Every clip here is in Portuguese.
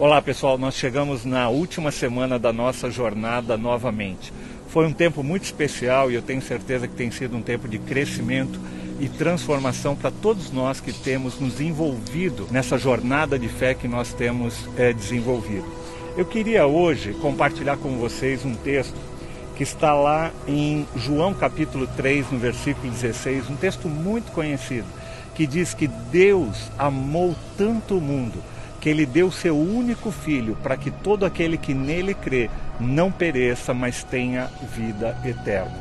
Olá pessoal, nós chegamos na última semana da nossa jornada novamente. Foi um tempo muito especial e eu tenho certeza que tem sido um tempo de crescimento e transformação para todos nós que temos nos envolvido nessa jornada de fé que nós temos é, desenvolvido. Eu queria hoje compartilhar com vocês um texto que está lá em João capítulo 3, no versículo 16, um texto muito conhecido, que diz que Deus amou tanto o mundo que ele deu seu único filho para que todo aquele que nele crê não pereça, mas tenha vida eterna.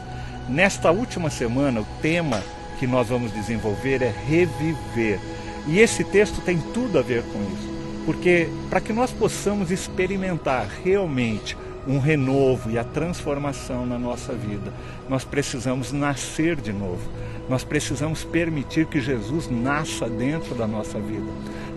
Nesta última semana, o tema que nós vamos desenvolver é reviver. E esse texto tem tudo a ver com isso, porque para que nós possamos experimentar realmente um renovo e a transformação na nossa vida, nós precisamos nascer de novo. Nós precisamos permitir que Jesus nasça dentro da nossa vida.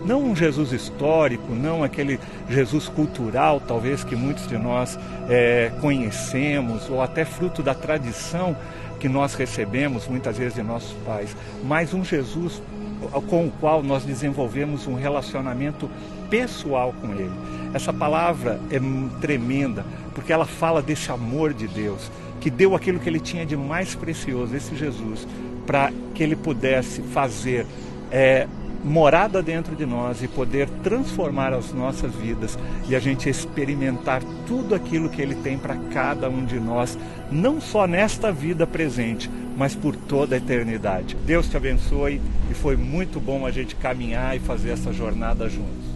Não um Jesus histórico, não aquele Jesus cultural, talvez que muitos de nós é, conhecemos, ou até fruto da tradição que nós recebemos muitas vezes de nossos pais, mas um Jesus com o qual nós desenvolvemos um relacionamento pessoal com Ele. Essa palavra é tremenda, porque ela fala desse amor de Deus, que deu aquilo que ele tinha de mais precioso, esse Jesus, para que ele pudesse fazer é, morada dentro de nós e poder transformar as nossas vidas e a gente experimentar tudo aquilo que ele tem para cada um de nós, não só nesta vida presente, mas por toda a eternidade. Deus te abençoe e foi muito bom a gente caminhar e fazer essa jornada juntos.